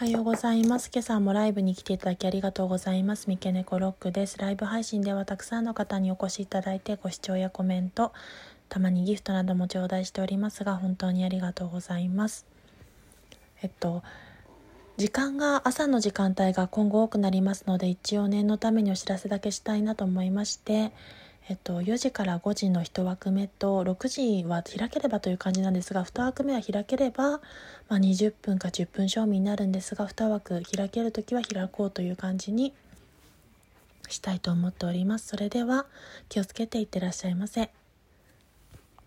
おはようございます。今朝もライブに来ていただきありがとうございます。三毛猫ロックです。ライブ配信ではたくさんの方にお越しいただいてご視聴やコメント、たまにギフトなども頂戴しておりますが、本当にありがとうございます。えっと、時間が朝の時間帯が今後多くなりますので、一応念のためにお知らせだけしたいなと思いまして、えっと、4時から5時の1枠目と6時は開ければという感じなんですが2枠目は開ければ、まあ、20分か10分賞味になるんですが2枠開ける時は開こうという感じにしたいと思っておりますそれでは気をつけていってらっしゃいませ。